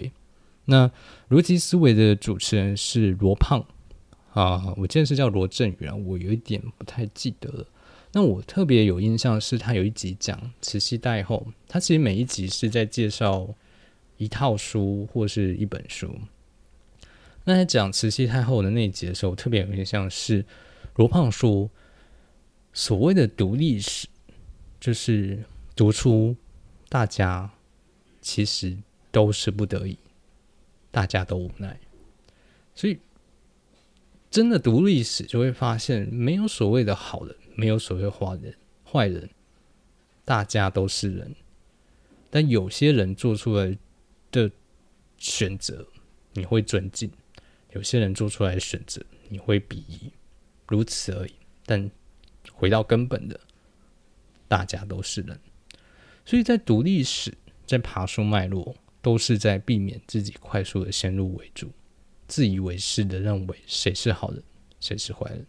那《逻辑思维》的主持人是罗胖啊，我记得是叫罗振宇啊，我有一点不太记得了。那我特别有印象是，他有一集讲慈禧太后，他其实每一集是在介绍。一套书或是一本书，那在讲慈禧太后的那一集的时候，特别有印象是罗胖说，所谓的读历史，就是读出大家其实都是不得已，大家都无奈，所以真的读历史就会发现，没有所谓的好人，没有所谓坏人，坏人，大家都是人，但有些人做出来。的选择你会尊敬，有些人做出来的选择你会鄙夷，如此而已。但回到根本的，大家都是人，所以在读历史，在爬树脉络，都是在避免自己快速的先入为主，自以为是的认为谁是好人，谁是坏人。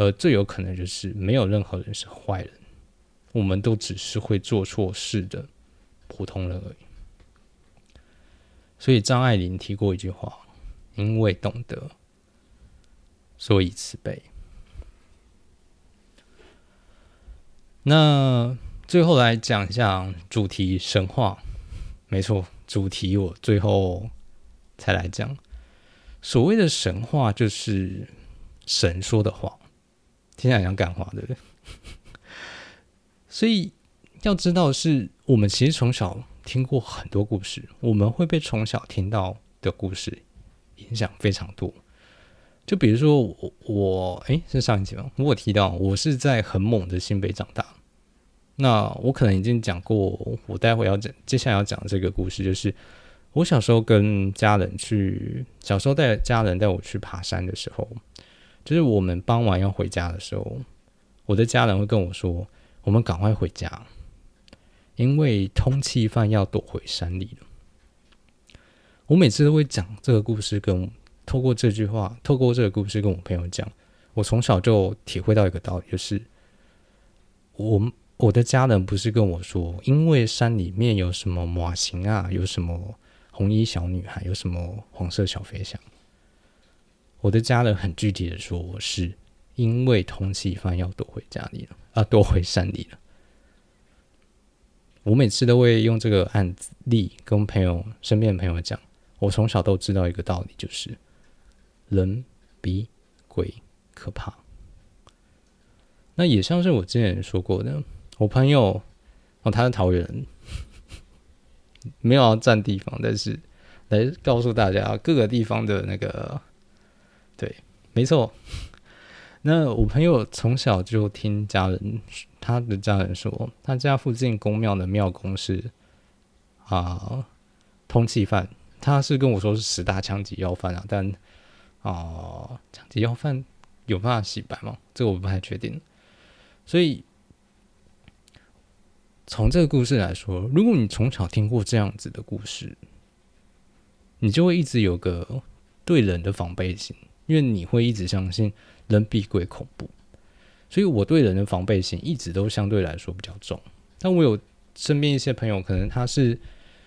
而最有可能就是没有任何人是坏人，我们都只是会做错事的普通人而已。所以张爱玲提过一句话：“因为懂得，所以慈悲。”那最后来讲一下主题神话。没错，主题我最后才来讲。所谓的神话，就是神说的话，听起来像干话，对不对？所以要知道，是我们其实从小。听过很多故事，我们会被从小听到的故事影响非常多。就比如说我，我哎，是上一集吗？我提到我是在很猛的新北长大。那我可能已经讲过，我待会要讲，接下来要讲这个故事，就是我小时候跟家人去，小时候带家人带我去爬山的时候，就是我们傍晚要回家的时候，我的家人会跟我说：“我们赶快回家。”因为通缉犯要躲回山里了，我每次都会讲这个故事，跟透过这句话，透过这个故事跟我朋友讲。我从小就体会到一个道理，就是我我的家人不是跟我说，因为山里面有什么马形啊，有什么红衣小女孩，有什么黄色小飞象。我的家人很具体的说，我是因为通缉犯要躲回家里了，啊，躲回山里了。我每次都会用这个案例跟朋友、身边的朋友讲。我从小都知道一个道理，就是人比鬼可怕。那也像是我之前说过的，我朋友哦，他是桃园，没有要占地方，但是来告诉大家各个地方的那个，没错。那我朋友从小就听家人，他的家人说，他家附近公庙的庙公是啊通缉犯，他是跟我说是十大枪击要犯啊，但啊，枪击要犯有办法洗白吗？这个我不太确定。所以从这个故事来说，如果你从小听过这样子的故事，你就会一直有个对人的防备心，因为你会一直相信人比鬼恐怖。所以我对人的防备心一直都相对来说比较重。但我有身边一些朋友，可能他是。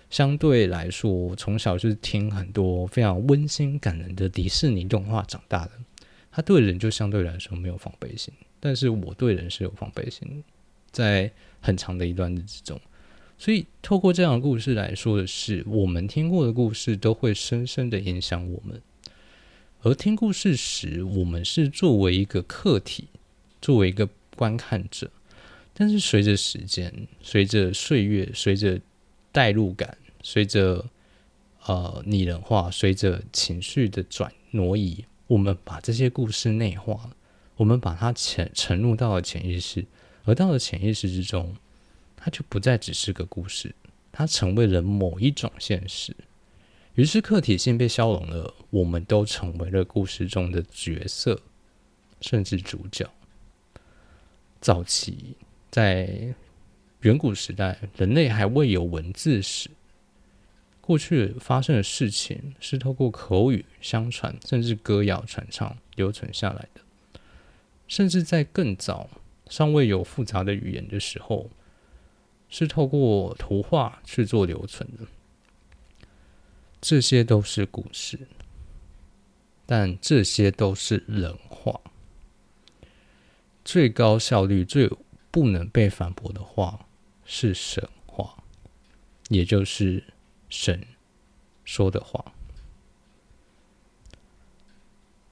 相对来说，从小就是听很多非常温馨感人的迪士尼动画长大的，他对人就相对来说没有防备心，但是我对人是有防备心，在很长的一段日子中，所以透过这样的故事来说的是，我们听过的故事都会深深的影响我们，而听故事时，我们是作为一个客体，作为一个观看者，但是随着时间，随着岁月，随着代入感。随着呃拟人化，随着情绪的转挪移，我们把这些故事内化，我们把它潜沉入到了潜意识，而到了潜意识之中，它就不再只是个故事，它成为了某一种现实。于是客体性被消融了，我们都成为了故事中的角色，甚至主角。早期在远古时代，人类还未有文字时。过去发生的事情是透过口语相传，甚至歌谣传唱留存下来的。甚至在更早、尚未有复杂的语言的时候，是透过图画去做留存的。这些都是故事，但这些都是人话。最高效率、最不能被反驳的话是神话，也就是。神说的话。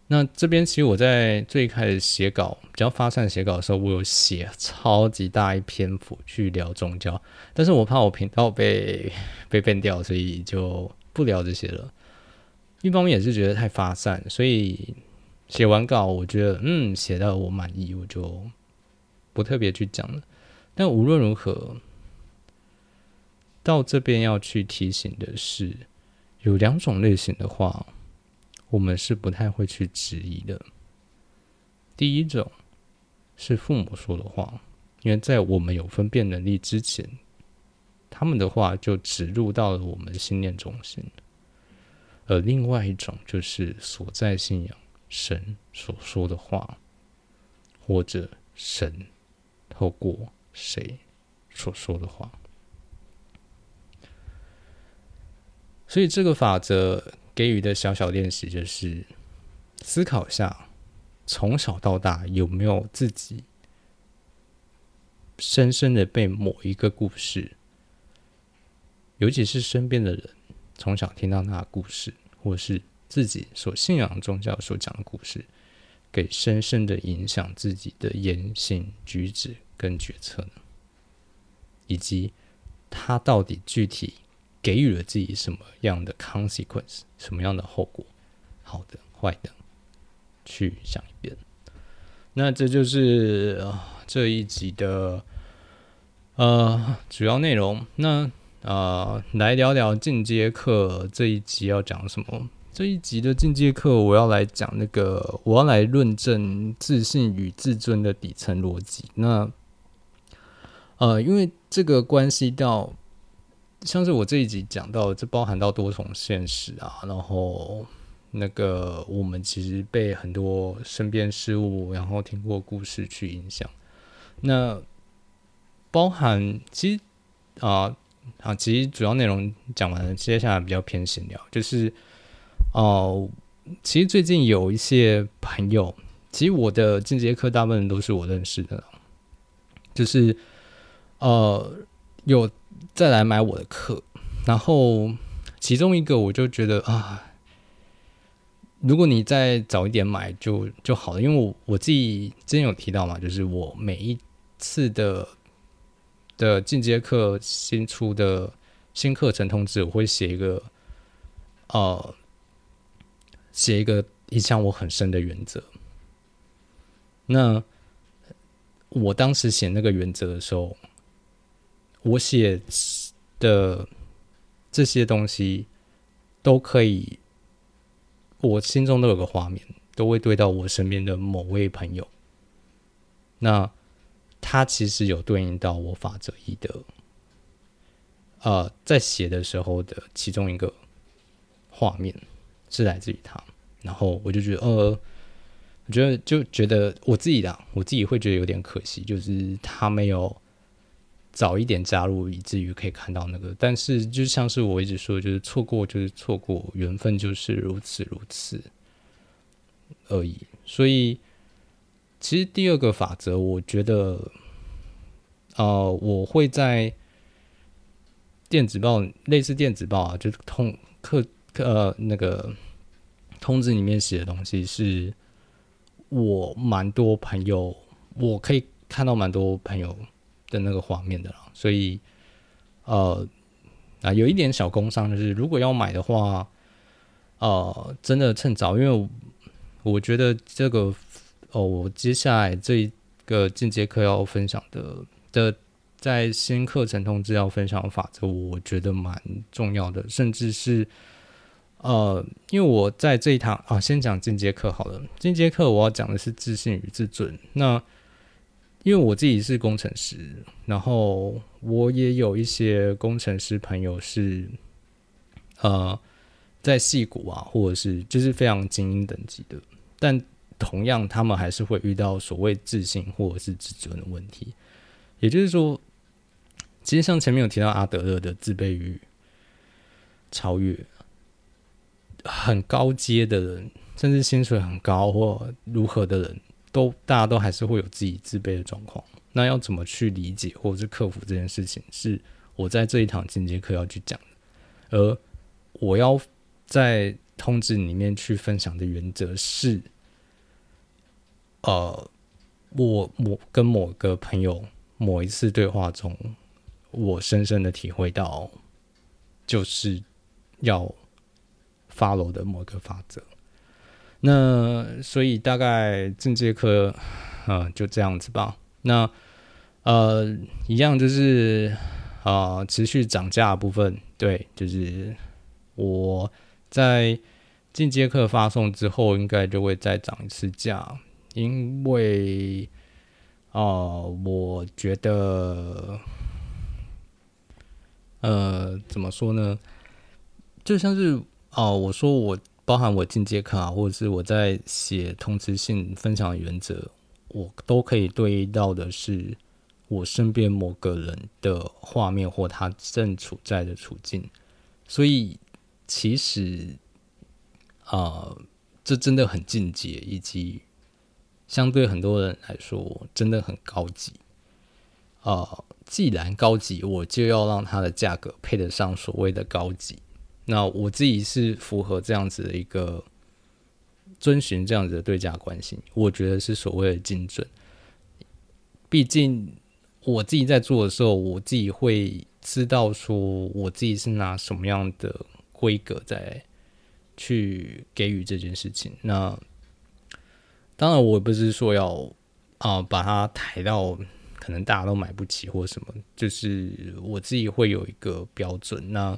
那这边其实我在最开始写稿比较发散写稿的时候，我有写超级大一篇幅去聊宗教，但是我怕我频道被被变掉，所以就不聊这些了。一方面也是觉得太发散，所以写完稿，我觉得嗯写到我满意，我就不特别去讲了。但无论如何。到这边要去提醒的是，有两种类型的话，我们是不太会去质疑的。第一种是父母说的话，因为在我们有分辨能力之前，他们的话就植入到了我们的信念中心。而另外一种就是所在信仰神所说的话，或者神透过谁所说的话。所以这个法则给予的小小练习就是思考一下，从小到大有没有自己深深的被某一个故事，尤其是身边的人从小听到那个故事，或是自己所信仰宗教所讲的故事，给深深的影响自己的言行举止跟决策呢？以及他到底具体？给予了自己什么样的 consequence，什么样的后果，好的、坏的，去想一遍。那这就是这一集的呃主要内容。那啊，来聊聊进阶课这一集要讲什么？这一集的进阶课，我要来讲那个，我要来论证自信与自尊的底层逻辑。那呃，因为这个关系到。像是我这一集讲到，这包含到多重现实啊，然后那个我们其实被很多身边事物，然后听过故事去影响。那包含其实啊啊，其实主要内容讲完了，接下来比较偏闲聊，就是哦，其实最近有一些朋友，其实我的进阶课大部分都是我认识的，就是呃有。再来买我的课，然后其中一个我就觉得啊，如果你再早一点买就就好了，因为我我自己之前有提到嘛，就是我每一次的的进阶课新出的新课程通知，我会写一个呃写一个影响我很深的原则。那我当时写那个原则的时候。我写的这些东西，都可以，我心中都有个画面，都会对到我身边的某位朋友。那他其实有对应到我法则一的，呃，在写的时候的其中一个画面是来自于他，然后我就觉得，呃，我觉得就觉得我自己的，我自己会觉得有点可惜，就是他没有。早一点加入，以至于可以看到那个。但是，就像是我一直说，就是错过就是错过，缘分就是如此如此而已。所以，其实第二个法则，我觉得，呃，我会在电子报，类似电子报啊，就是通课呃那个通知里面写的东西，是我蛮多朋友，我可以看到蛮多朋友。的那个画面的啦，所以呃啊，有一点小工伤就是，如果要买的话，呃，真的趁早，因为我觉得这个哦，我接下来这一个进阶课要分享的的，在新课程通知要分享法则，我觉得蛮重要的，甚至是呃，因为我在这一堂啊，先讲进阶课好了，进阶课我要讲的是自信与自尊，那。因为我自己是工程师，然后我也有一些工程师朋友是，呃，在戏骨啊，或者是就是非常精英等级的，但同样他们还是会遇到所谓自信或者是自尊的问题。也就是说，其实像前面有提到阿德勒的自卑与超越，很高阶的人，甚至薪水很高或如何的人。都大家都还是会有自己自卑的状况，那要怎么去理解或者是克服这件事情，是我在这一堂进阶课要去讲的。而我要在通知里面去分享的原则是，呃，我某跟某个朋友某一次对话中，我深深的体会到，就是要 follow 的某个法则。那所以大概进阶课，啊，就这样子吧。那呃，一样就是啊，持续涨价部分，对，就是我在进阶课发送之后，应该就会再涨一次价，因为啊，我觉得，呃，怎么说呢？就像是哦，我说我。包含我进阶课啊，或者是我在写通知信分享原则，我都可以对应到的是我身边某个人的画面或他正处在的处境。所以其实啊，这真的很进阶，以及相对很多人来说真的很高级啊。既然高级，我就要让它的价格配得上所谓的高级。那我自己是符合这样子的一个遵循这样子的对价关系，我觉得是所谓的精准。毕竟我自己在做的时候，我自己会知道说我自己是拿什么样的规格在去给予这件事情。那当然，我不是说要啊把它抬到可能大家都买不起或什么，就是我自己会有一个标准。那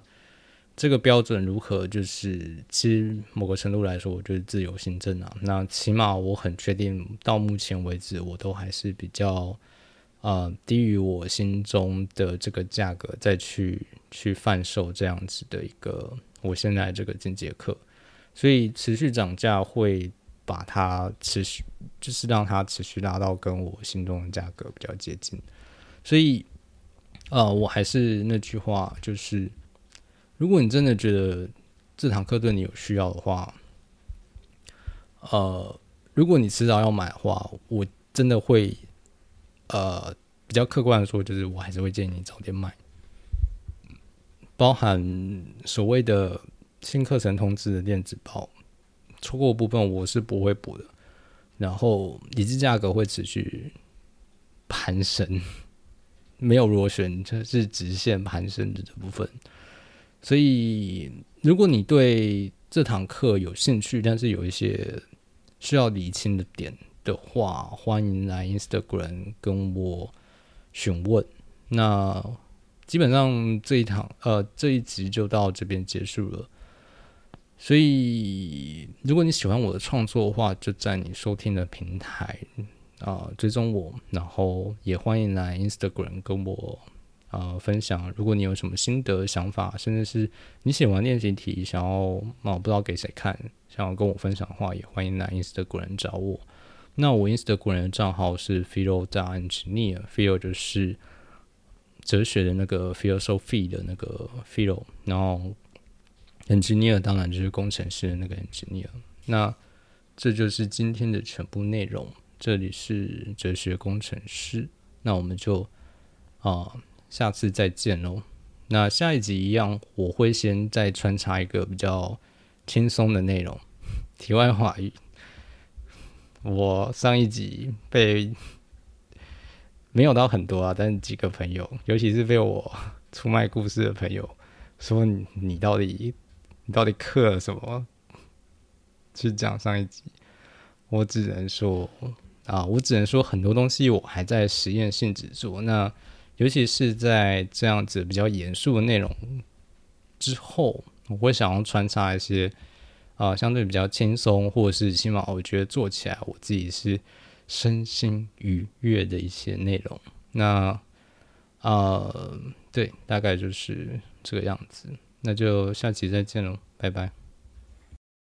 这个标准如何？就是其实某个程度来说，我觉得自由行政啊。那起码我很确定，到目前为止，我都还是比较啊低于我心中的这个价格再去去贩售这样子的一个我现在这个进阶课。所以持续涨价会把它持续，就是让它持续拉到跟我心中的价格比较接近。所以呃，我还是那句话，就是。如果你真的觉得这堂课对你有需要的话，呃，如果你迟早要买的话，我真的会，呃，比较客观的说，就是我还是会建议你早点买，包含所谓的新课程通知的电子报，错过部分我是不会补的，然后理智价格会持续攀升，没有螺旋，就是直线攀升的这部分。所以，如果你对这堂课有兴趣，但是有一些需要理清的点的话，欢迎来 Instagram 跟我询问。那基本上这一堂呃这一集就到这边结束了。所以，如果你喜欢我的创作的话，就在你收听的平台啊追踪我，然后也欢迎来 Instagram 跟我啊分享。如果你有什么心得、想法，甚至是你写完练习题想要啊不知道给谁看，想要跟我分享的话，也欢迎来 Instagram 找我。那我 Instagram 的账号是 Philo d Engineer，Philo 就是哲学的那个 Philosophy 的那个 Philo，然后。Engineer 当然就是工程师的那个 engineer。那这就是今天的全部内容。这里是哲学工程师。那我们就啊，下次再见喽。那下一集一样，我会先再穿插一个比较轻松的内容。题外话语，我上一集被没有到很多啊，但是几个朋友，尤其是被我出卖故事的朋友，说你到底。你到底刻了什么？去讲上一集，我只能说啊，我只能说很多东西我还在实验性质做。那尤其是在这样子比较严肃的内容之后，我会想要穿插一些啊相对比较轻松，或者是起码我觉得做起来我自己是身心愉悦的一些内容。那啊，对，大概就是这个样子。那就下期再见喽，拜拜。